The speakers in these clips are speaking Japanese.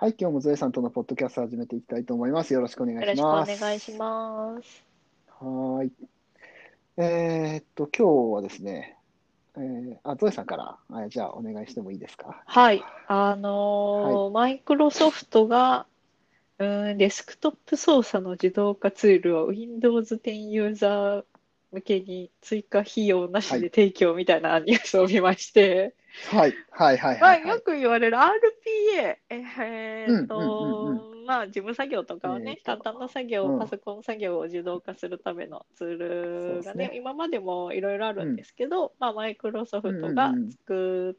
はい、今日もゾエさんとのポッドキャストを始めていきたいと思います。よろしくお願いよろしくおします。願いします。はーい。えーっと、今日はですね、えーあ、ゾエさんから、あじゃあお願いしてもいいですか？はい。あのーマイクロソフトが、うーん、デスクトップ操作の自動化ツールを Windows 10ユーザー向けに追加費用なしで提供みたいなニュースを見まして、はい、はい、はい、まあ。よく言われる RPA、ええーっと、うんうんうんまあ、事務作業とかをね、簡単な作業、うん。パソコン作業を自動化するためのツールがね、ね。今までもいろいろあるんですけど、まあ、マイクロソフトがうんうんうん。作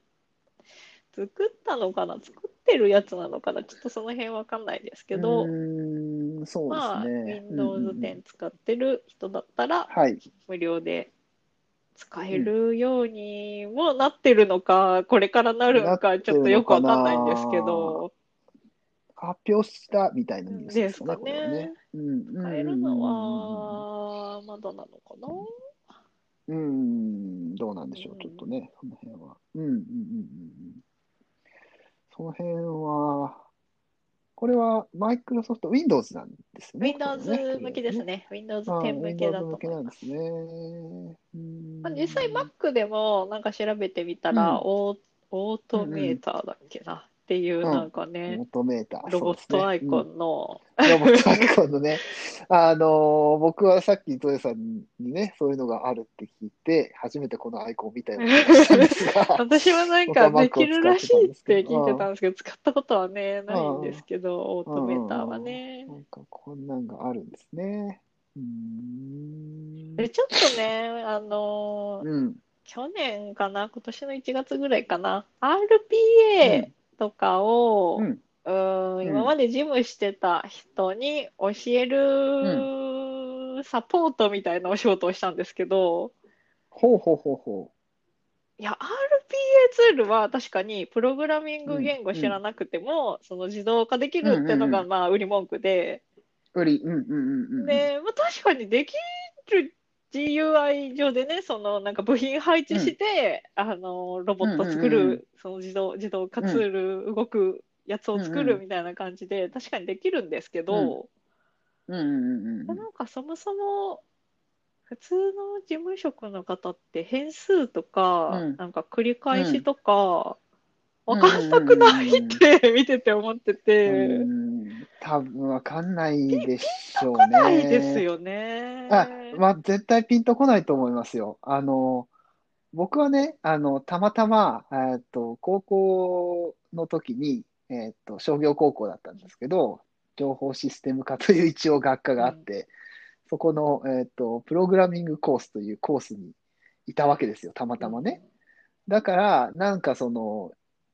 作ったのかな、作ってるやつなのかな、ちょっとその辺わかんないですけど、そうまあ、ですね。Windows うんうんうん。10使ってる人だったら、はい。無料で使えるようにもなってるのか、これからなるのか、ちょっとよくわかんないんですけど、発表したみたいなニュースでですすかね、ねね。。うん、うんうんうん使えるのは、まだなのかな？うん、うん、どうなんでしょう、うんちょっとね、その辺は。うん、うん、うん、うんうん。その辺は、これはマイクロソフト Windows なんですよね。Windows ね向きです。ね。Windows ああ10向けだ Windows 向けと思います。なんですね。実際 Mac でもなんか調べてみたら、うんオーオートメーターだっけなっていううんなんかね、オートメーター。ロボットアイコン。ンの、ロボットアイコンのね、あのー僕はさっきゾエさんにね、そういうのがあるって聞いて、初めてこのアイコンを見たような気がしたんですが、私はなんかできるらしいって聞いてたんですけど、使ったことはね、ないんですけど、オートメーターはうんねな。んかこんなんがあるんですね。うーん。で、ちょっとね、あのーうん。去年かな、今年の1月ぐらいかな、RPA とかを、うん。うーん、うん今まで事務してた人に教えるサポートみたいなお仕事をしたんですけど、ほうほうほうほいや、RPA ツールは確かにプログラミング言語知らなくても、その自動化できるっていうのがまあ売り文句で、う。売り、うんうんうんうん。で、まあ、確かにできる GUI 上でね、そのなんか部品配置して、あのロボット作る、うんうんうんその自動自動化ツール、動くやつを作うんうん。るみたいな感じで、確かにできるんですけど、うん。うんうんうん。なんかそもそも普通の事務職の方って変数とか、うん。なんか繰り返しとか、うん。わかんなくないって見てて思ってて、うん。多分わかんないでしょう来ないね。ですよね。あ、まあ、絶対ピンとこないと思いますよ。あの、僕はね、あの、たまたま、えっと、高校の時に、えっと、商業高校だったんですけど、情報システム科という一応学科があって、そこの、えっと、プログラミングコースというコースにいたわけですよ、たまたまね。だから、なんかその、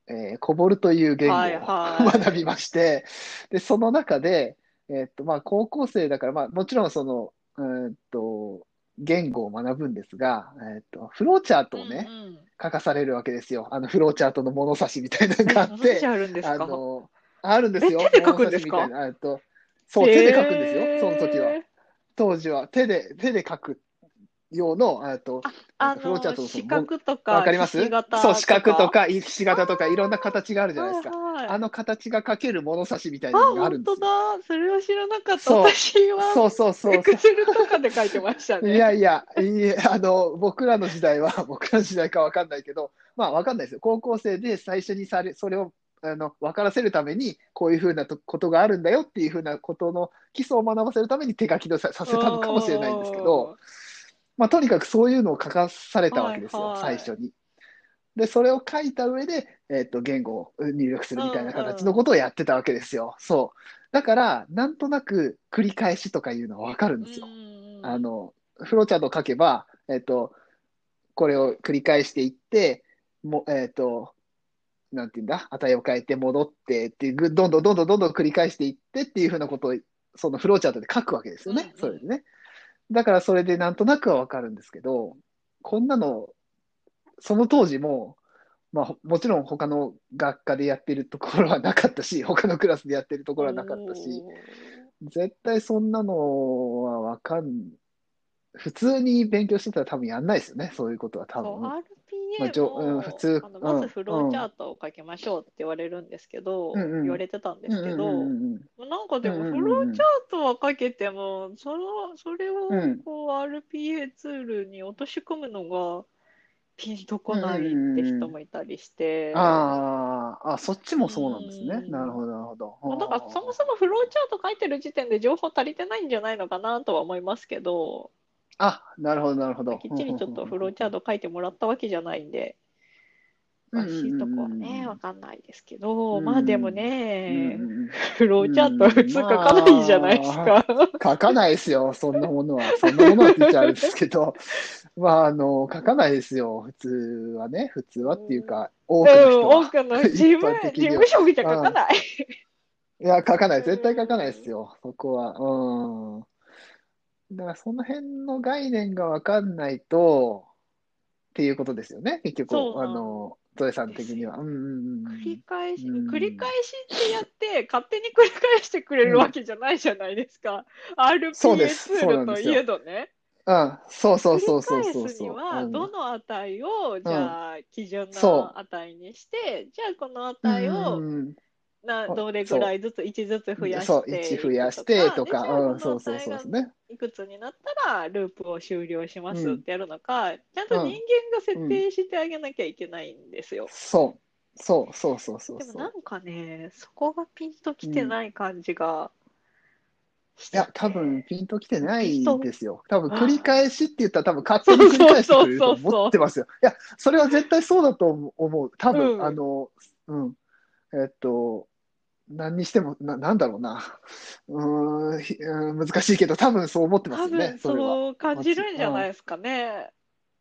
えー、コボルという言語をはいはい学びまして、で、その中で、えっと、まあ、高校生だから、まあ、もちろんその、うーんと、言語を学ぶんですが、えっと、フローチャートをね、うんうん。書かされるわけですよ。あの、フローチャートの物差しみたいなのがあっえて何、あるんですあかの、あるんですよ。え手で書くんですか？えっと、そう、手で書くんですよ、その時は。当時は。手で、手で書く用の、えっと、あフローチャートの、四角とか、わかります？そう、四角とか、か、ひし形とか、いろんな形があるじゃないですか。はいはいあの形が書ける物差しみたいあ、なのがあるんです本当よ。だ。それは知らなかった。そう私は、そうそうそうエクセルとかで書いてましたいね。やいや、いいえ、あの、僕らの時代は、僕らの時代かわかんないけど、まあわかんないですよ。高校生で最初にされ、それを、あの、分からせるために、こういうふうなとことがあるんだよっていうふうなことの基礎を学ばせるために手書きでささせたのかもしれないんですけど、まあとにかくそういうのを書かされたわけですよ、はいはい最初に。で、それを書いた上で、えっと、言語を入力するみたいな形のことをやってたわけですよ。そう。だから、なんとなく繰り返しとかいうのはわかるんですよ。うんあの、フローチャートを書けば、えっと、これを繰り返していって、も、えっと、なんていうんだ、値を変えて戻ってっていう、ぐどんどんどんどんどんどん繰り返していってっていうふうなことを、そのフローチャートで書くわけですよね。うんそれでね。だからそれでなんとなくはわかるんですけど、こんなの、その当時も、まあ、もちろん他の学科でやってるところはなかったし、他のクラスでやってるところはなかったし、絶対そんなのはわかん、普通に勉強してたら多分やんないですよね、そういうことは多分。RPA まあうんも、普通あのまずうんフローチャートを書きましょうって言われるんですけど、うんうん。言われてたんですけど、うんうんうんなんかでもうんうんうん。フローチャートは書けても、そのそれをうん。こう RPA ツールに落とし込むのがピンとこないって人もいたりして、あーあ、そっちもそうなんですね。うん。なるほど、なるほど。まあだからそもそもフローチャート書いてる時点で情報足りてないんじゃないのかなとは思いますけど、あ、なるほど、なるほど。きっちりちょっとフローチャート書いてもらったわけじゃないんで、詳しいとこはね、わかんないですけど、うんまあでもうんね、フローチャートは普通書かないじゃないですか。書かないですよ、そんなものは。そんなものはって言っちゃあれですけど、まあ、あの、書かないですよ、普通はね。普通はっていうか、多くのうん、人は。多くの 事務事務職じゃ書かない。いや、書かない。絶対書かないですよ、そこは。うん。だから、その辺の概念がわかんないと、っていうことですよね、結局。あの、ゾエさん的には。うんうんうん繰り返し、うん。繰り返しってやって、勝手に繰り返してくれるわけじゃないじゃないですか。そう RPA です。ツールといえどね。うん、そうそう繰そうそうりそうそう。には、うんどの値を、じゃあ、基準の値にして、じゃあ、この値を、うんなどれぐらいずつ、1ずつ増やしてそう、1増やしてとか、うん、そうそうそうですね。いくつになったらループを終了しますうんってやるのか、ちゃんと人間が設定してあげなきゃいけないんですよ。そう、そうそうそうそうそう。でもなんかね、そこがピンときてない感じがいや、多分ピンときてないピンとですよ。多分繰り返しって言ったら多分勝手に繰り返してくれると思ってますよ。いや、それは絶対そうだと思う。多分、うんあの、うん。えっと、何にしても、ななんだろうな。うーんひうん、難しいけど、多分そう思ってます多よね分、それは。そう感じるんじゃないですかね。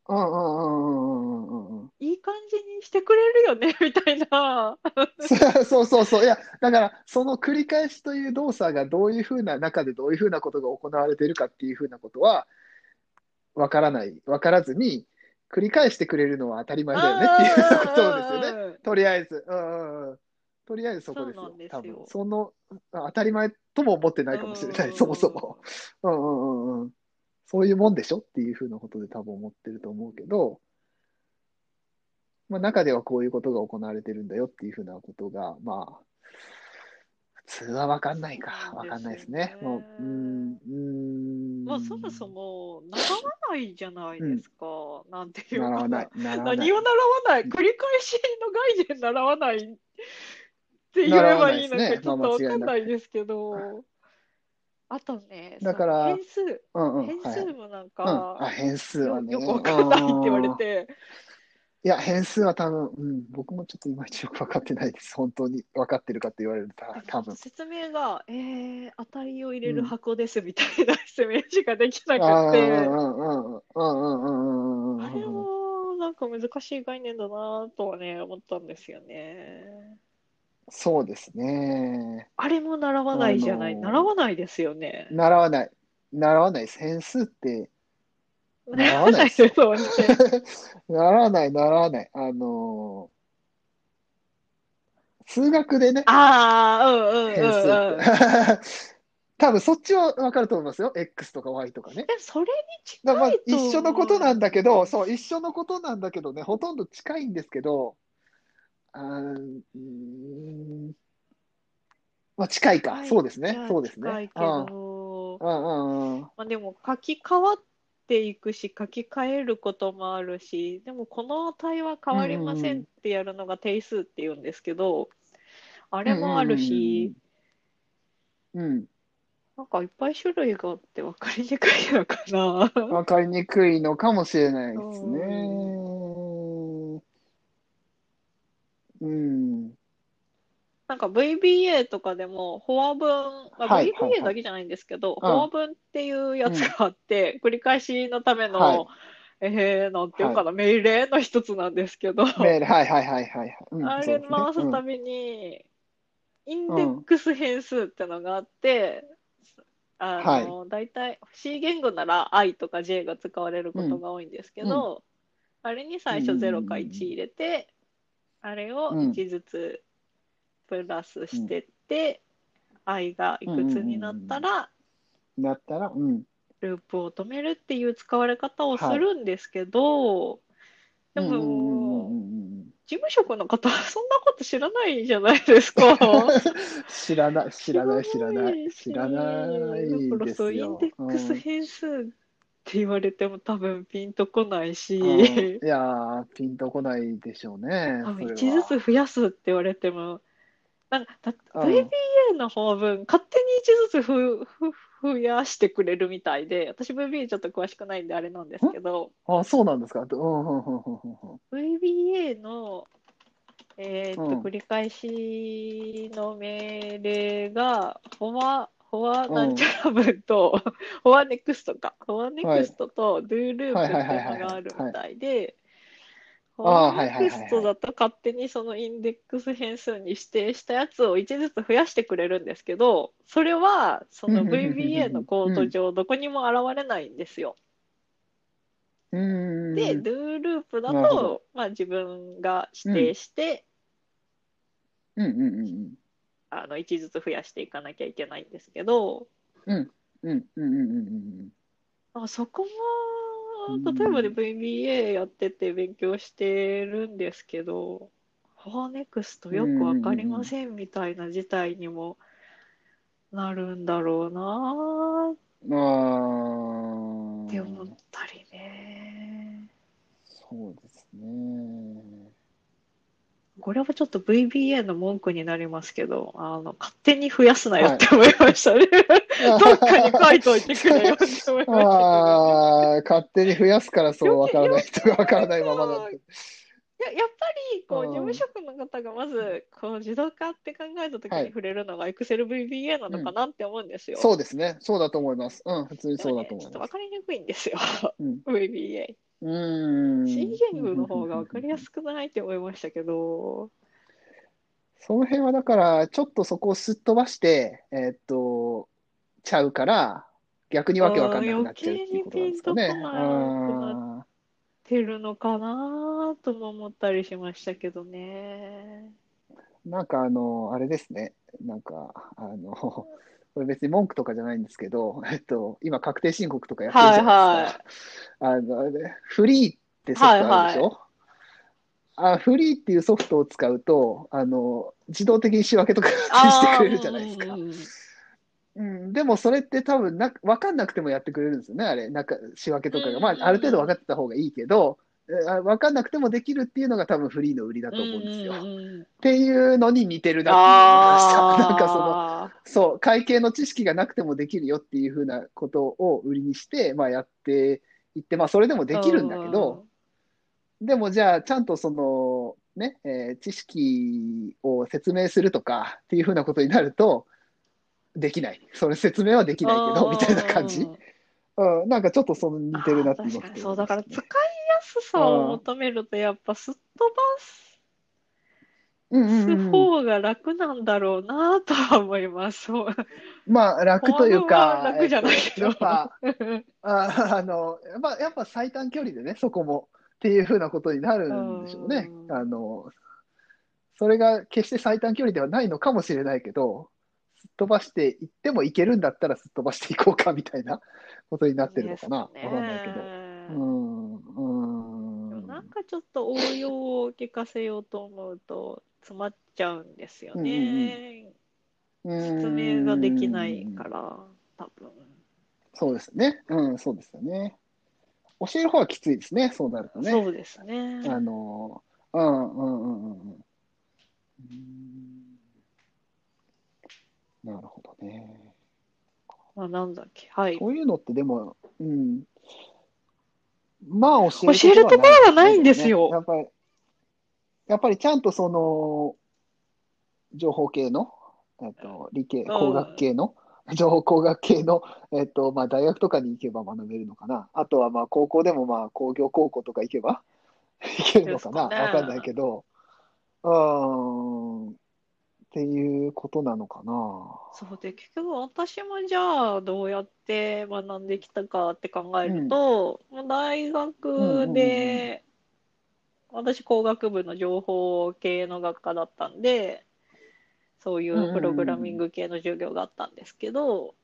うんうんうんうんうんうんうん。いい感じにしてくれるよね、みたいな。そうそうそう。いや、だから、その繰り返しという動作がどういうふうな中でどういうふうなことが行われているかっていうふうなことは、わからない、わからずに、繰り返してくれるのは当たり前だよねっていうことですよね。ね。とりあえず。うんうんうん。とりあえずそこですよそ多分。その、あ当たり前とも思ってないかもしれない、そもそも。。うんうんうんうん。そういうもんでしょっていうふうなことで多分思ってると思うけど、まあ中ではこういうことが行われてるんだよっていうふうなことが、まあ、普通はわかんないか。そうなんですよねわかんないですね。もう、うーん、うーん。まあ、そもそも習わないじゃないですか。なんていうか。習わない。習わない何を習わない繰り返しの概念習わないって言えばいいのかちょっとわかんないですけど。あとね、だから変数、うんうん。変はい数もなんうん、か、あ、変数はね。よよくわかんないって言われうんて、いや、変数は多分、うん、僕もちょっといまいちよく分かってないです。本当に分かってるかって言われると、た多分。説明が、えー、値を入れる箱ですみたいな説明しかできなくて、うんうんうんうんうんうんうんあれもなんか難しい概念だなとはね、思ったんですよね。そうですね。あれも習わないじゃない、あのー習わないですよね。習わない。習わないです。変数って、習 習わないですよですよね。習わない、習わない。あのー数学でね、ああ、うんうん変数うんうん。って。多分そっちは分かると思いますよ。X とか Y とかね。でそれにだからまあ近いと思う一緒のことなんだけど、そう、一緒のことなんだけどね、ほとんど近いんですけど、あーうーん。まあ近いか、そうですね。そうですね。近いけうん。ど、うんうんうん。まあ、でも書き換わっていくし、書き換えることもあるし、でもこの値は変わりませんってやるのが定数って言うんですけど、あれもあるし、うんうんなんかいっぱい種類があって分かりにくいのかな。うん、わかりにくいのかもしれないですね。うん、なんか VBA とかでも、フォア文、まあはいはいはい。VBA だけじゃないんですけど、ん。フォア文っていうやつがあって、繰り返しのための、はい。えー、なんていうかな、命令の一つなんですけど、メール、はいはいはいはいはい。うんあれ回すたびに、インデックス変数ってのがあって、あの、大体 C 言語なら I とか J が使われることが多いんですけど、あれに最初0か1入れて、あれを1ずつプラスしてって、I がいくつになったら、うんなったら、うん、ループを止めるっていう使われ方をするんですけど、でうんうんうんうんも、うんうん。事務職の方はそんなこと知らないじゃないですか。知らない、知らない、知らない、知らないだからそう。インデックス変数って言われても多分ピンとこないし、いやー、ピンとこないでしょうね。多分それは。1ずつ増やすって言われても、なんかだうん。VBA の方分、勝手に1ずつふふ増やしてくれるみたいで、私 VBA ちょっと詳しくないんであれなんですけど、あ、そうなんですか？VBA の、えーっとうん。繰り返しの命令が、フォア、フォアなんちゃら分と、フォアネクストか、フォアネクストと do ループっていうのがあるみたいで、フォアネクストだと勝手にそのインデックス変数に指定したやつを1ずつ増やしてくれるんですけど、それはそのうんうんうんうんうん。VBA のコード上どこにも現れないんですよ。うーん。で、 Do Loop だと、まあ、自分が指定して、うん、うん、うん、あの1ずつ増やしていかなきゃいけないんですけど、うん。うん、うん、うん、うん、うん。あそこうんも、例えばで VBA やってて勉強してるんですけど、フォアネクストよくわかりませんみたいな事態にもなるんだろうなあーって思ったりね。そうですね。これはちょっと VBA の文句になりますけど、あの、勝手に増やすなよって思いましたね。どっかに書いといてくれよって思いましたね。ああ、勝手に増やすからそうわからない人がわからないままだって。いややっぱりこううん事務職の方がまずこう自動化って考えた時はいに触れるのが ExcelVBA なのかなって思うんですよ。そうですね。そうだと思います。うん、普通にそうだと思いますねちょっと分。かりにくいんですよ、うん。VBA。うーん。C 言語の方が分かりやすくないって思いましたけど、その辺はだから、ちょっとそこをすっ飛ばして、えーっと、ちゃうから、逆にわけわかんなくなっちゃうっていうことなんですかね。うん余計にピンとこなあ出るのかなとも思ったりしましたけどね。ーなんかあの、あれですね。なんか、あの、これ別に文句とかじゃないんですけど、えっと、今確定申告とかやってるじゃないですか。あの、あれフリーってソフトあるでしょ、あ、フリーっていうソフトを使うと、あの、自動的に仕分けとかしてくれるじゃないですかうんうんうん、でもそれって多分な、分かんなくてもやってくれるんですよね、あれ、なんか仕分けとかが。まあ、ある程度分かってた方がいいけど、分かんなくてもできるっていうのが多分フリーの売りだと思うんですよ。っうんうんうんていうのに似てるなって思いました。なんかその、あそう、会計の知識がなくてもできるよっていうふうなことを売りにして、まあやっていって、まあそれでもーできるんだけど、でもじゃあちゃんとその、ね、えー知識を説明するとかっていうふうなことになると、できない。それ説明はできないけど、みたいな感じ。うん、なんかちょっとその似てるなってあー今確かにそう、だから使いねやすさを求めると、やっぱすっ飛ばうんうんすうん方が楽なんだろうなとは思います。まあ楽というか、は楽じゃないけどえっとやっぱ、あ あの、やっぱ、やっぱ最短距離でね、そこもっていうふうなことになるんでしょうね。うんあの、それが決して最短距離ではないのかもしれないけど、すっ飛ばしていってもいけるんだったらすっ飛ばしていこうかみたいな ことになってるのかな。わかんないけど。うん、うん。なんかちょっと応用を聞かせようと思うと詰まっちゃうんですよね。説明ができないから、多分。そうですね。うん、そうですよね。教える方はきついですね、そうなるとね。そうですね。あの、うんうんうんうんうん。なるほどね。まあ、なんだっけ、はい。こういうのってでも、うん。まあ教教えるところがないんですよやっぱり、やっぱりちゃんとその、情報系の、えっと、理系、工学系の、情報工学系の、えっと、まあ大学とかに行けば学べるのかな。あとはまあ高校でもまあ工業高校とか行けば行けるのかな。わかんないけど、うーん、っていうことなのかな。そうで、結局私もじゃあどうやって学んできたかって考えると、もう大学で、私工学部の情報系の学科だったんで、そういうプログラミング系の授業があったんですけど、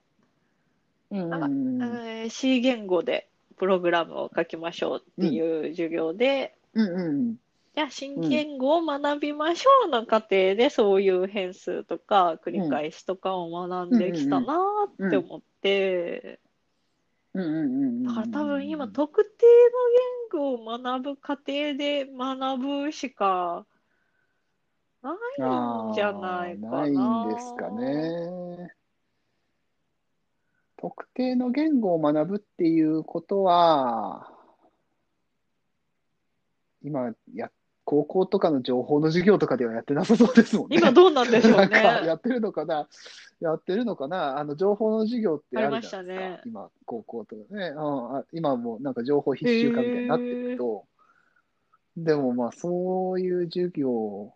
うんなんかうんえー C 言語でプログラムを書きましょうっていう授業で、うんうんじゃあ新言語を学びましょうの過程でそういう変数とか繰り返しとかを学んできたなーって思って、うん。うん。うん。だから多分今特定の言語を学ぶ過程で学ぶしかないんじゃないかな。ないんですかね。特定の言語を学ぶっていうことは、今や、高校とかの情報の授業とかではやってなさそうですもんね。今どうなんでしょうなんかやね。ってるのかな？やってるのかな？あの、情報の授業ってあるじゃないですか。ありましたね今、高校とかね。うん、あ今もうなんか情報必修化みたいになってるけど、でもまあそういう授業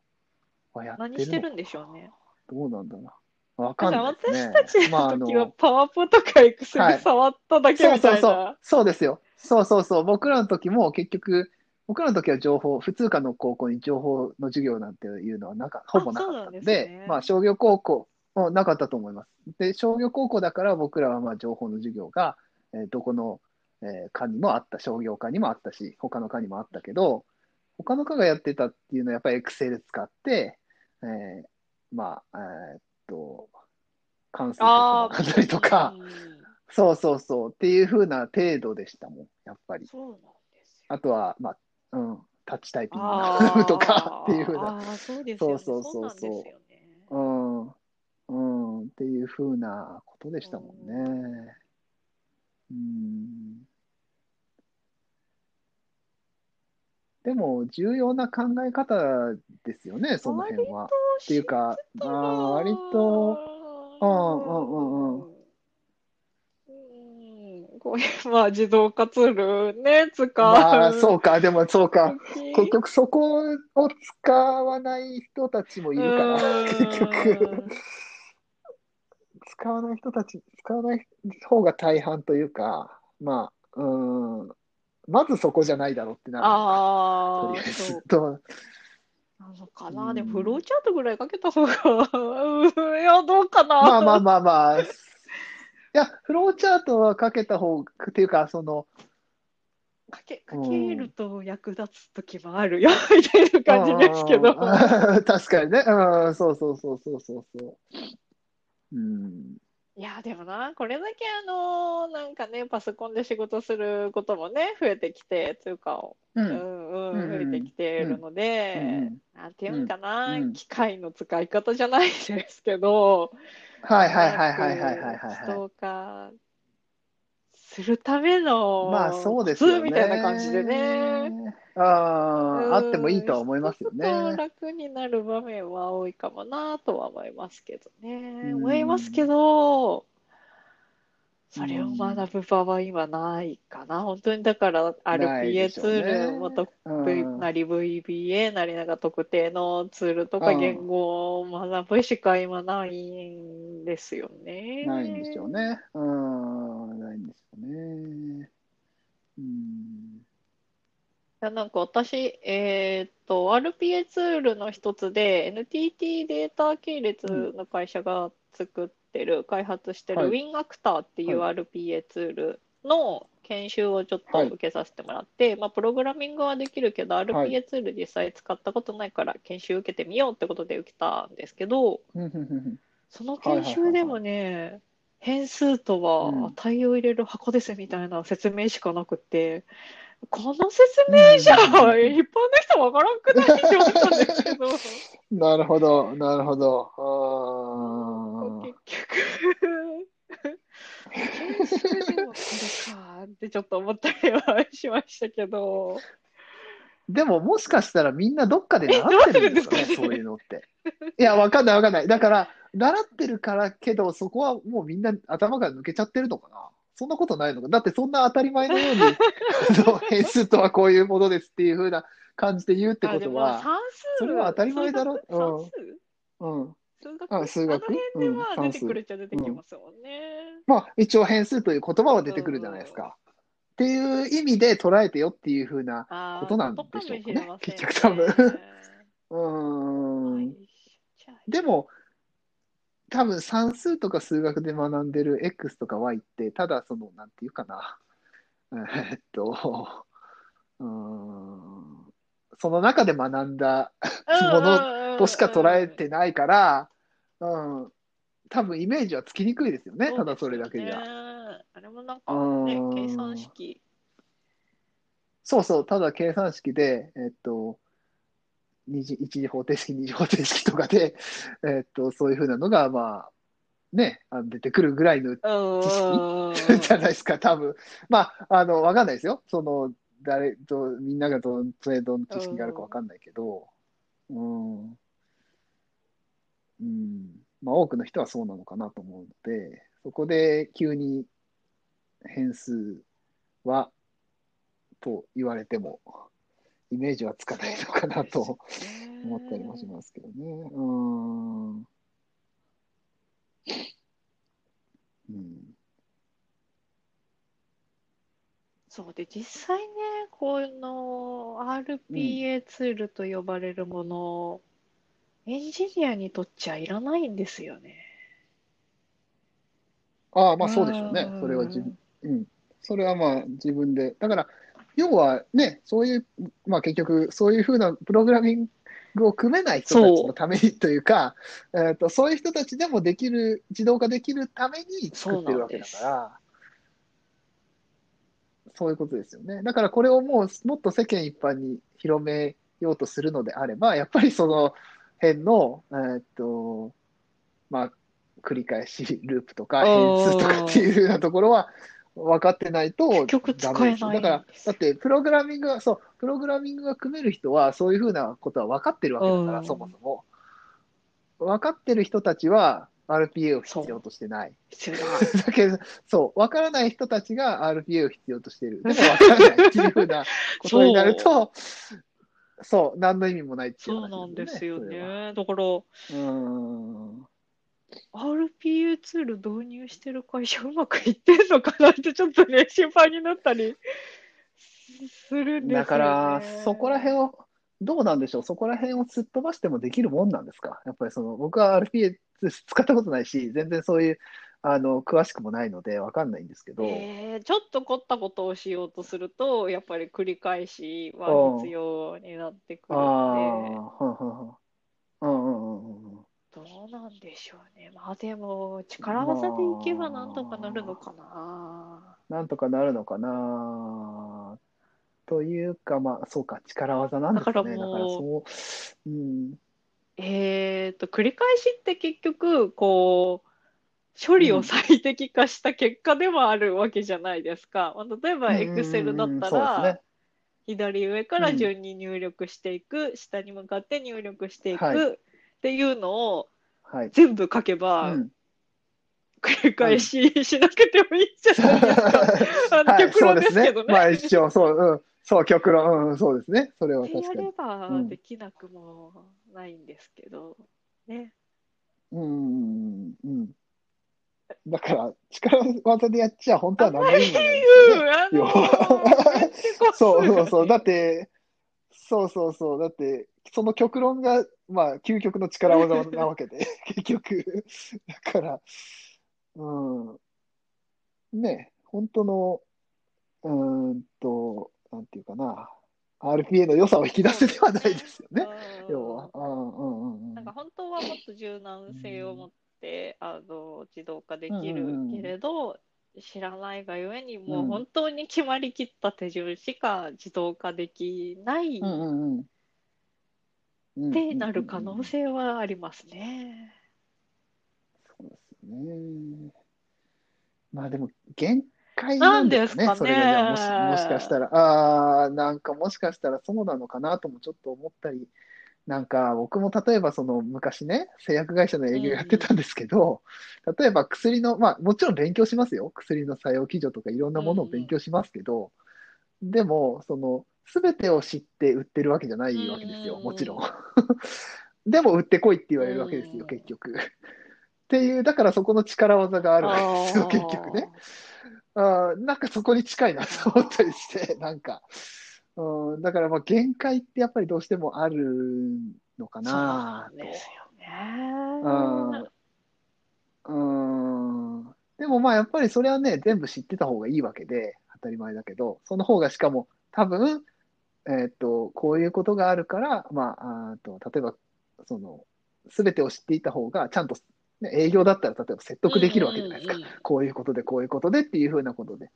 はやってる何してるんでしょうね。どうなんだな？わかんないね。私たちまああの時はのパワポとかエクセル触っただけそうみたいそうそうな。。そうですよ。そうそうそう。僕らの時も結局、僕らの時は情報、普通科の高校に情報の授業なんていうのはなんかほぼなかったので、ですねまあ商業高校もなかったと思います。で、商業高校だから僕らはまあ情報の授業が、えーどこの、えー科にもあった、商業科にもあったし、他の科にもあったけど、他の科がやってたっていうのはやっぱり Excel 使って、えーまあ、えーっと、関数とあかったりとか、うんそうそうそうっていう風な程度でしたもん、やっぱり。そうなんですよ。あとは、まあ、うん、タッチタイピンあグとかっていう風な、あーそうですよね。そうそうそうそうん。うん、うん、っていう風なことでしたもんね。うん。でも、重要な考え方ですよね、その辺は。っていうか、まあ、割と、うんうんうんうんうんこういう、まあ、自動化ツールね、使う。まあ、そうか、でもそうか。時結局そこを使わない人たちもいるから、うん結局、使わない人たち、使わない方が大半というか、まあ、うん、まずそこじゃないだろうってなるああ、そうずと、なのかな。うんでも、フローチャートぐらいかけた方が、うん、いや、どうかな。まあまあまあまあ、いや、フローチャートはかけた方が、っていうか、その、かけ、かけると役立つ時もあるよ、みたいな感じですけど。うん 確かにね、うん、そうそうそうそうそうそう。うん、いや、でもな、これだけあの、なんかね、パソコンで仕事することもね、増えてきて、というか、う、うんんうん、うん。増えてきているので、うん。なんていうんかな、うん。機械の使い方じゃないですけど、はいはいはいはいはいはいはい自はい。動化するためのまあそうですよね。みたいな感じでね。ああ、あってもいいとは思いますよね。楽になる場面は多いかもなとは思いますけどね。うん思いますけど、それを学ぶ場は今ないかな。本当にだから RPA ツール、またうん、V なり VBA なりなんか特定のツールとかうん言語を学ぶしか今ないんですよね。ないんでしょうね。うん、ないんでしょうね。うん。なんか私、えーっと、RPA ツールの一つで、NTT データ系列の会社が作ってる、開発してるはい。WinActor っていう RPA ツールの研修をちょっとはい。受けさせてもらって、まあ、プログラミングはできるけど、い。RPA ツール実際使ったことないから研修受けてみようってことで受けたんですけど、ふんふんふんふん。その研修でもね、変数とうんは値を入れる箱ですみたいな説明しかなくて、この説明じゃ、一般の人わからんくないって思ったんですけど、なるほど、なるほど。あ局、研修でもこれか？ってちょっと思ったりはしましたけど、でも、もしかしたらみんなどっかで習ってるんですかね、か ねそういうのって。いや、わかんないわかんない。だから、習ってるからけど、そこはもうみんな頭から抜けちゃってるのかな。そんなことないのか。だってそんな当たり前のように、変数とはこういうものですっていう風な感じで言うってことは、それは当たり前だろ数？学うん。算数数学あ数学あの辺ではうん出てくるっちゃ出てきますもんね。まあ、一応変数という言葉は出てくるじゃないですか。っていう意味で捉えてよっていう風な、あーことなんでしょうかね。結局多分。ねうーん。でも、多分算数とか数学で学んでる X とか Y って、ただその、なんていうかな、えーっと、うーん、その中で学んだものとしか捉えてないから、うん、多分イメージはつきにくいですよね、ただそれだけじゃ。ゃ。あれもなんかうね、ん計算式。そうそう、ただ計算式で、えっと、二次、一次方程式、二次方程式とかで、えっと、そういうふうなのが、まあ、ね、あの出てくるぐらいのうん。じゃないですか、多分。まあ、あの、わかんないですよ。その、誰と、みんながどの程度の知識があるかわかんないけど、うん。うん。まあ、多くの人はそうなのかなと思うので、そこで急に変数は、と言われても、イメージはつかないのかなと思ったりもしますけどね。うん。うん。そうで、実際ね、この RPA ツールと呼ばれるもの、エンジニアにとっちゃいらないんですよね。ああ、まあそうでしょうね。んそれは自分、うん。それはまあ自分で。だから、要はね、そういう、まあ結局、そういうふうなプログラミングを組めない人たちのためにというか、えっと、そういう人たちでもできる、自動化できるために作ってるわけだから、そういうことですよね。だからこれをもうもっと世間一般に広めようとするのであれば、やっぱりその辺の、えっと、まあ、繰り返しループとか変数とかっていうふうなところは分かってないとダメだから、だってプログラミングが、そう、プログラミングが組める人はそういうふうなことは分かってるわけだから、うんそもそも。分かってる人たちは RPA を必要としてない。必要だ。だけど、そう、分からない人たちが RPA を必要としている。でも分からないっていうふうなことになると、そう、何の意味もないっていう話そうなんですよね。だから、うーん。RPA ツール導入してる会社うまくいってんのかなってちょっとね、心配になったりするんですよね。だから、そこら辺を、どうなんでしょう、そこら辺をすっ飛ばしてもできるもんなんですか？やっぱりその、僕は RPA 使ったことないし、全然そういう、あの、詳しくもないので、わかんないんですけど、えーちょっと凝ったことをしようとすると、やっぱり繰り返しは必要になってくるああ、んで。うんうんうんうん。どうなんでしょうね。まあでも、力技でいけばなんとかなるのかな。なんとかなるのかなというか、まあ、そうか、力技なんですかね。だからそう、うん、えーと、繰り返しって結局、こう、処理を最適化した結果でもあるわけじゃないですか。まあ例えば、うんうんうん Excel だったらね、左上から順に入力していく、下に向かって入力していく、はいっていうのをはい。全部書けうば、ん、繰り返ししなくてもいいんじゃないですか。あのはい、極論ですけど。ね。まあ一応、そう、うん、そう、極論、うん、そうですね。それは確かにやれ。ばうんできなくもないんですけど、ね。うん、うん、うん。だから、力技でやっちゃ本当は何もないですよね。そうそうそう。だって、そうそうそう。だって、その極論が、まあ、究極の力技なわけで、結局。だから、うん。ね、本当の、うーんと、なんていうかな、RPA の良さを引き出せではないですよね。うん要は。うんうんうんうんなんか本当はもっと柔軟性を持って、あの自動化できるうんうんうんけれど、知らないがゆえにもううん本当に決まりきった手順しか自動化できない。ってなる可能性はありますね。そうですね。まあでも、限界なんですかね、すかねそれもし、もしかしたら、ああ、なんかもしかしたらそうなのかなともちょっと思ったり、なんか僕も例えばその昔ね、製薬会社の営業やってたんですけど、例えば薬の、まあもちろん勉強しますよ。薬の作用基準とかいろんなものを勉強しますけど、でも、その、すべてを知って売ってるわけじゃないわけですよ、うんもちろん。でも売ってこいって言われるわけですよ、うん結局。っていう、だからそこの力技があるわけですよ、結局ね。あーなんかそこに近いなと思ったりして、なんか。うん、だからまあ限界ってやっぱりどうしてもあるのかそうななんと。ですようんね。まあやっぱりそれはね、全部知ってた方がいいわけで、当たり前だけど、その方がしかも多分、えっと、こういうことがあるから、まあ、あと例えば、その、すべてを知っていた方が、ちゃんと、ね、営業だったら、例えば説得できるわけじゃないですか。うんうんうんこういうことで、こういうことでっていうふうなことで。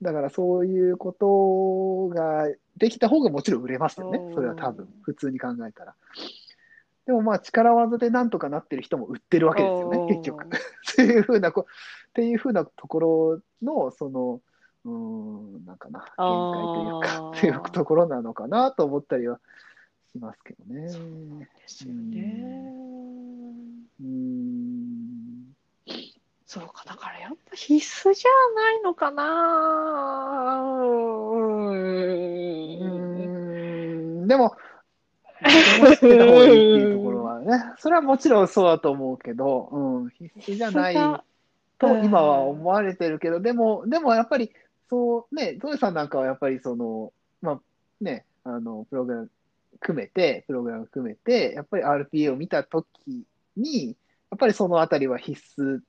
だからそういうことができた方がもちろん売れますよねう。んそれは多分、普通に考えたら。でもまあ力技でなんとかなってる人も売ってるわけですよね、結局。っていうふうなこ、っていうふうなところの、その、うーん、なんかな、限界というあか、ーっていうところなのかなと思ったりはしますけどね。ですよね。うーん。そうか、だからやっぱ必須じゃないのかな。うん。ーんでも、でも知ってた方がいいっていうところはね、それはもちろんそうだと思うけど、うん、必須じゃないと今は思われてるけど、でも、でもやっぱり、そうね、ゾエさんなんかはやっぱりその、まあね、あの、プログラム組めて、プログラム組めて、やっぱり RPA を見たときに、やっぱりそのあたりは必須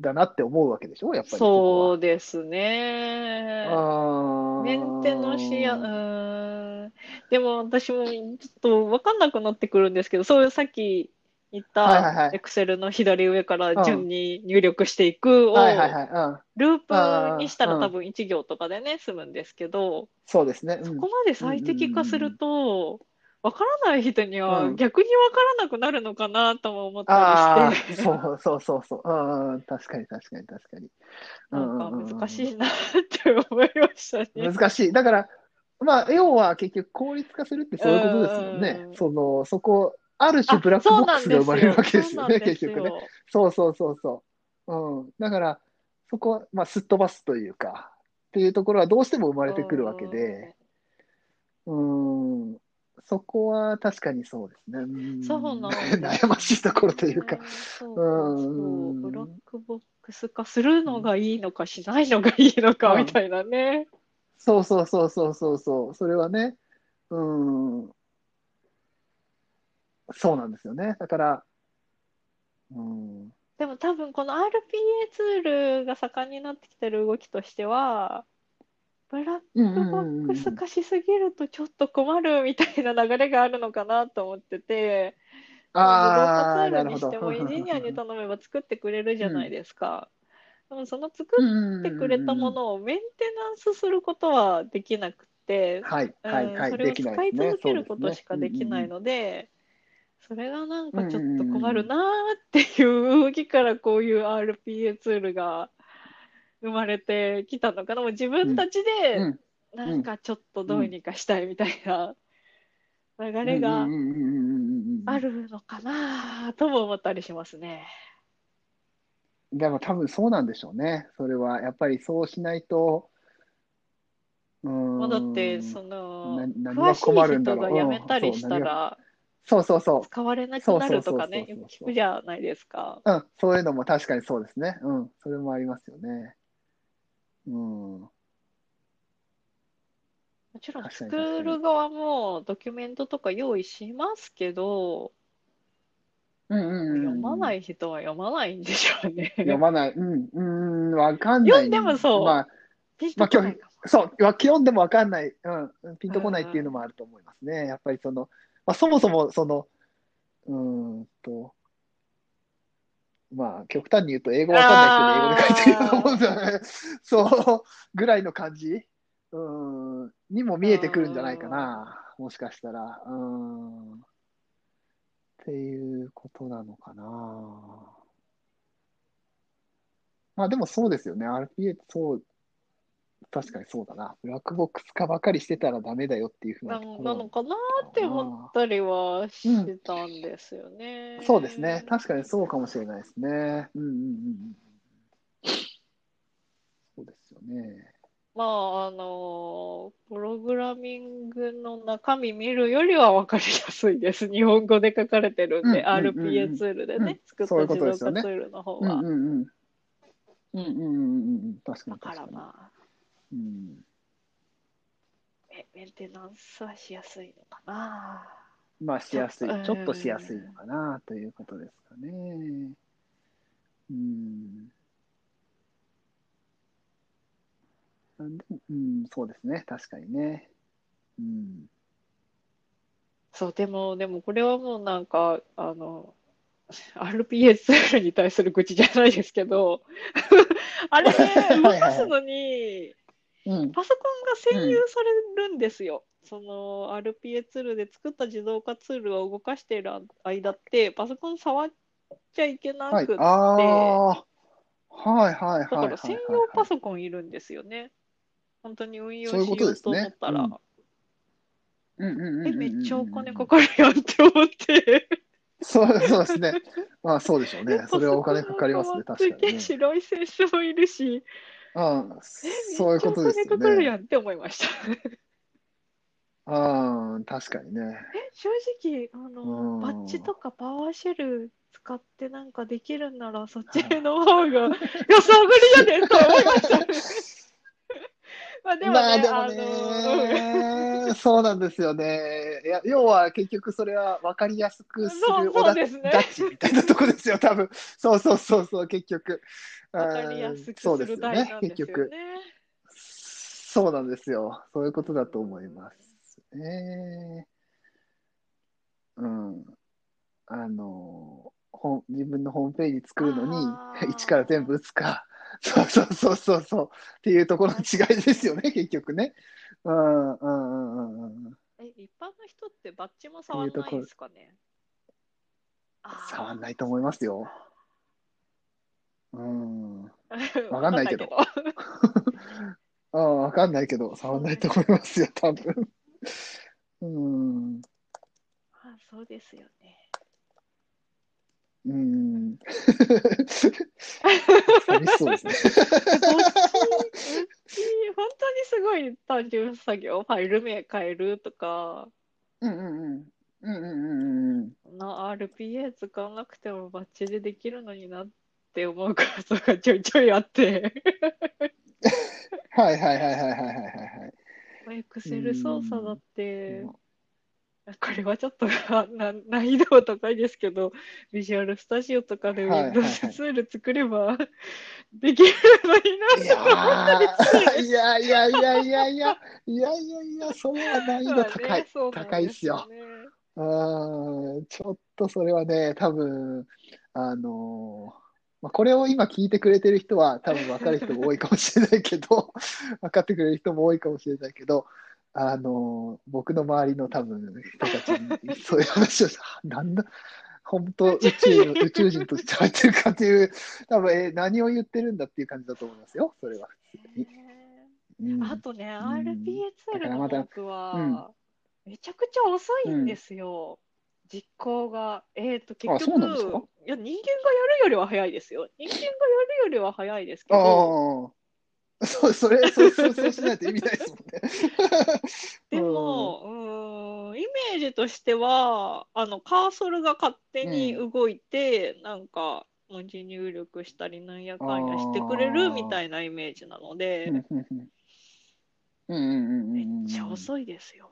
だなって思うわけでしょ、やっぱりそうですね。うメンテのしや、うーん。でも私もちょっと分かんなくなってくるんですけど、そういうさっき言ったエクセルの左上から順に入力していくを。ループにしたうんら多分1行とかでね、済むんですけど、そうですね。うんそこまで最適化すると、分からない人にはうん逆に分からなくなるのかなとも思ったあありして、そうそうそうそう。うんうん、確かに確かに確かに。なんか難しい。いなって思いましたね。難しい。だから、まあ、要は結局効率化するってそういうことですもんねう。んその、そこ、ある種ブラックボックスが生まれるわけですよね、結局ね。ね。そうそうそうそう。うん。だから、そこ、まあ、すっ飛ばすというか、っていうところはどうしても生まれてくるわけで、うん。そこは確かにそうですね。うんそうなん悩ましいところというか。そうブラックボックス化するのがいいのかしないのがいいのかうんみたいなね。そうそうそうそうそうそう。それはね、うん。そうなんですよね。だから、うん。でも多分この RPA ツールが盛んになってきてる動きとしては、ブラッうんクボックス化しすぎるとちょっと困るみたいな流れがあるのかなと思ってて、ああ、自動なるほど。化ツールにしてもエンジニアに頼めば作ってくれるじゃないですか。でもその作っってくれたものをメンテナンスすることはできなくて、はい、はい、はい。うんそれを使ない。続けることしかできないので、それがなんかちょっと困るなーっていう動きからこういう RPA ツールが生まれてきたのかな。もう自分たちでうん。なんかちょっとどうにかしたいみたいな流れがあるのかなとも思ったりしますね。でも多分そうなんでしょうね。それは。やっぱりそうしないと、うーん。まあ、だってその詳しい人が辞めたりしたらそうそう。そう。使われなくなるとかねよく聞くじゃないですか。うん、そういうのも確かにそうですね。うん、それもありますよね。うん。もちろん確かに作る側もドキュメントとか用意しますけど、うんうんうん。読まない人は読まないんでしょうね。読まない。うん、うん、わかんない。読んでもそうまあ、ピンとこないかもそう、わ読んでもわかんない、うん、ピンとこないっていうのもあると思いますね。やっぱりその、まあ、そもそもその、うーんと、まあ、極端に言うと、英語わかんない人に英語で書いてると思うんだよね。そう、ぐらいの感じ、うん、にも見えてくるんじゃないかな。もしかしたら。うん。っていうことなのかな。まあでもそうですよね。RPA ってそう、確かにそうだな。ブラックボックス化ばかりしてたらダメだよっていうふうななところなのかなって思ったりはしてたんですよね。そうですね。確かにそうかもしれないですね。うんうんうんうん。そうですよね。まあ、あの、プログラミングの中身見るよりは分かりやすいです。日本語で書かれてるんで、うんうんうんうん RPA ツールでね、うん作った自動化ツールの方は。うんうんうん。うんうんうんうん。確かに確かに。らまあ、うん、メメンテナンスはしやすいのかな？まあしやすいちょっ。としやすいのかなということですかね。うん。うん、うんそうですね。確かにね。うん。そう、でも、でもこれはもうなんか、あの、RPSL に対する愚痴じゃないですけど、あれ、動かすのに、うん。パソコンが占有されるんですよ。その RPA ツールで作った自動化ツールを動かしている間って、パソコン触っちゃいけなはいくっ。て。はいはいはいはいはい。だから専用パソコンいるんですよね。本当に運用しようと思ったら、うんうんうんうんうんうんえ、めっちゃお金かかるやんって思って。そうそうですね。まあそうでしょうね。それはお金かかりますね、確かにね。白いセッションいるし、うん、え、そういうことですよめっちゃお金かかるやね。んって思いました。うん、確かにね。え、正直、あの、うんバッチとかパワーシェル使ってなんかできるんなら、そっちの方が安上がりやねんと思いましたね。まあでもね、まあでもあ そうなんですよね。いや、要は結局それは分かりやすくするおだねガチみたいなとこですよ、多分。そうそうそうそう、結局。わかりやすくそうする台ですよねなんですよ結局。ね。そうなんですよ。そういうことだと思います。ね。うん。あの、本自分のホームページ作るのに 一から全部打つか、そうそうそうそうそう、っていうところの違いですよね、結局ね。うんうんうんうんうん。え、一般の人ってバッチも触らないんですかね？触んないと思いますよ。うん。わわかんないけど ああ、わかんないけど、触んないと思いますよ、多分。うん。あ、そうですよね。うん。寂しそうですね。本当にすごい単純作業、ファイル名変えるとか、うんうんうん。うんうんうんうん。な RPA 使わなくてもバッチでできるのになって思うことがちょいちょいあって、はいはいはいはいはいはいはい。エクセル操作だってうん、これはちょっとな難易度は高いですけど、ビジュアルスタジオとかで Windows ツール作ればできるのになと思ったりいやいやいやいやいや、いやいやいや、それは難易度高い、ね、高いですよ。あちょっとそれはね、多分あのまあ、これを今聞いてくれてる人は多分分かる人も多いかもしれないけど 分かってくれる人も多いかもしれないけどあのー僕の周りの多分人たちにそういう話をした、なんだ、本当宇宙、宇宙人として入ってるかっていう、多分え何を言ってるんだっていう感じだと思いますよ、それは。うん。あとね、ん。RPA ツールのだからまた多くは、めちゃくちゃ遅いんですよ、実行が。えっ、と、結局、いや、人間がやるよりは早いですよ。人間がやるよりは早いですけど、そう、それ、そう、そう、そうしないと意味ないですもんね。でも、うーん、イメージとしては、あの、カーソルが勝手に動いて、なんか、文字入力したりなんやかんやしてくれるみたいなイメージなので、うん、うん、うん。うん、うん、うん。めっちゃ遅いですよ。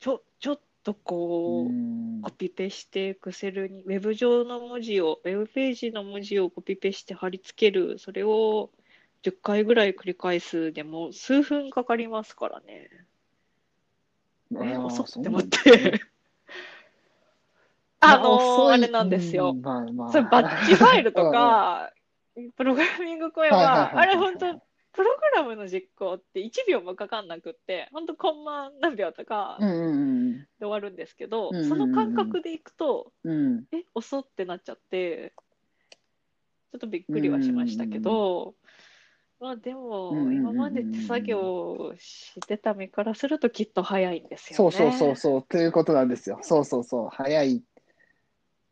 ちょ、ちょっとこう、うんコピペして、エクセルに、ウェブ上の文字を、ウェブページの文字をコピペして貼り付ける、それを10回ぐらい繰り返すでも数分かかりますからね。え、遅って思って。あのあれなんですよう。んまあまあそれバッチファイルとか、プログラミング声はあれ本当、プログラムの実行って1秒もかかんなくって、本当コンマ何秒とかで終わるんですけどうんうんうんう、んその感覚でいくと、うん。うん。え、遅ってなっちゃって、ちょっとびっくりはしましたけど、まあでも、今まで手作業してた身からするときっと早いんですよね。そうそうそうそう、ということなんですよ。そうそうそう、早い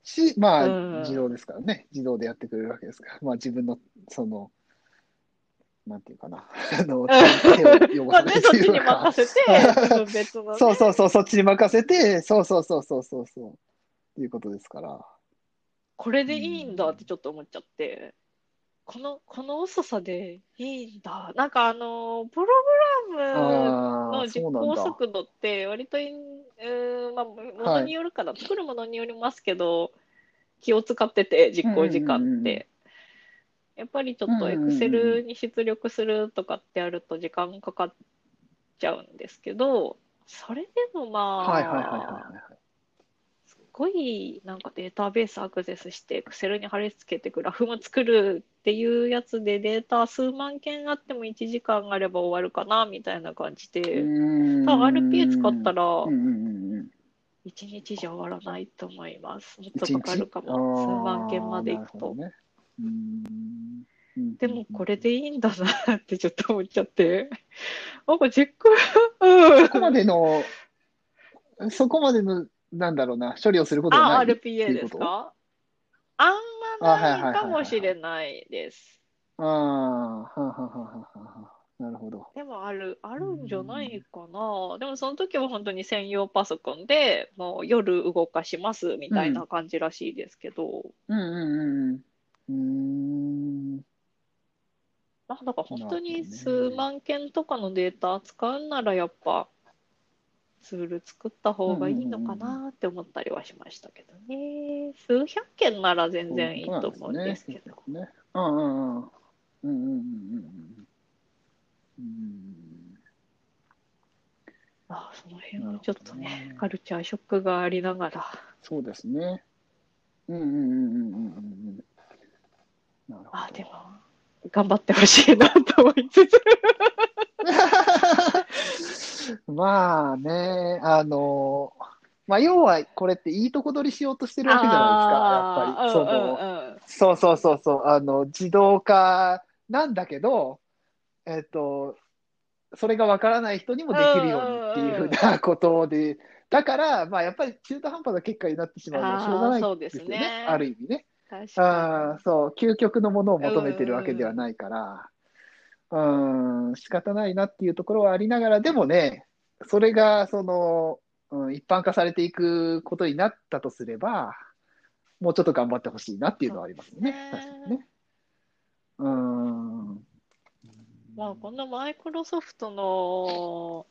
し、まうんあ、自動ですからね。自動でやってくれるわけですから。まあ、自分の、その、なんていうかな、あの、手を汚まあね、さないとそっちにいうか。任せて、別のね、そうそうそう、そっちに任せて、そうそうそうそうそうそう、っていうことですから。これでいいんだってちょっと思っちゃって、この、この遅さでいいんだ。なんかあの、プログラムああ、の実。行速度って割とい、うーんまあ、ものによるかな、作るものによりますけど、気を使ってて、実行時間って。やっぱりちょっとうんうんうん Excel に出力するとかってやると時間かかっちゃうんですけど、それでもまあ、はいはいはいはいはい。すごいなんかデータベースアクセスして Excel に貼り付けてグラフも作るっていうやつでデータ数万件あっても1時間あれば終わるかなみたいな感じで、多分 RPA 使ったらうんうんうんうん。1日じゃ終わらないと思います。もっとかかるかあも。数ー万件までいくと。ねでもこれでいいんだなってちょっと思っちゃって。なんか実行、うん。そこまでの、そこまでの、なんだろうな、処理をすることがあ、ない？RPA ですか？あんまないかもしれないです。ああ、はんはんはんはんはんはんなるほど。でもある、あるんじゃないかな。でもその時は本当に専用パソコンでもう夜動かしますみたいな感じらしいですけど、うんうんうんうん。うーん。まあだから本当に数万件とかのデータ扱うんならやっぱツール作った方がいいのかなって思ったりはしましたけどね。数百件なら全然いいと思うんですけど。ね。うんうんうん。うんうんうんうんうん。うんまあその辺はちょっとね、ねカルチャーショックがありながら。そうですね。うんうんうんうんうんうん。あ、でも、頑張ってほしいなと思いつつ。まあね、あの、まあ要はこれっていいとこ取りしようとしてるわけじゃないですか、やっぱり。その、うんうん。うんそうそうそうそう、あの、自動化なんだけど、えっと、それがわからない人にもできるようにっていうふうなことで、だから、まあやっぱり中途半端な結果になってしまうのはしょうがないですよね、ね。ある意味ね。確かあーそう、究極のものを求めてるわけではないから、うん、仕方ないなっていうところはありながら、でもね、それが、その、うん、一般化されていくことになったとすれば、もうちょっと頑張ってほしいなっていうのはありますよね。そうですね確かにね。うん。に。まあ、このマイクロソフトの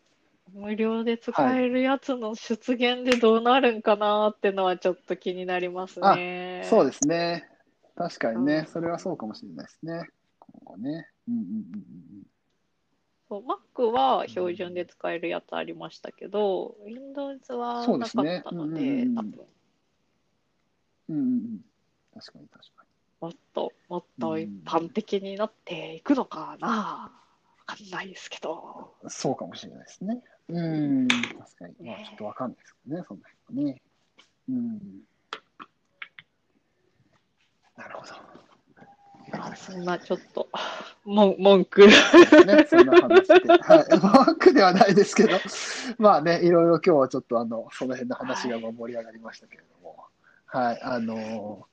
無料で使えるやつの出現でどうなるんかなってのはちょっと気になりますね。そうですね。確かにうんね、それはそうかもしれないですね。今後ね。うんうんうんうんそう Mac は標準で使えるやつありましたけど、Windows はなかったので、うんうんうん多分うん。うんうんうん。確かに確かもっともっと一般的になっていくのかな。わかんないですけど。に。そうかもしれないですね。うん。確かに。まあ、ねちょっとわかんないですけどね、そんな人ね。うん。なるほど。まあ、そんなちょっと、も文句。ね、そんな話で。はい。文句ではないですけど、まあね、いろいろ今日はちょっとあの、その辺の話がまあ盛り上がりましたけれども、はい、あの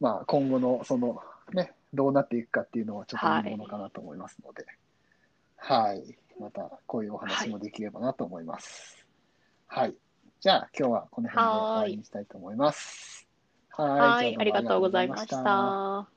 まあ今後のそのね、どうなっていくかっていうのはちょっといいものかなと思いますので、はい、またこういうお話もできればなと思います。はい。じゃあ今日はこの辺で終わりにしたいと思います。はい。はい、ありがとうございました。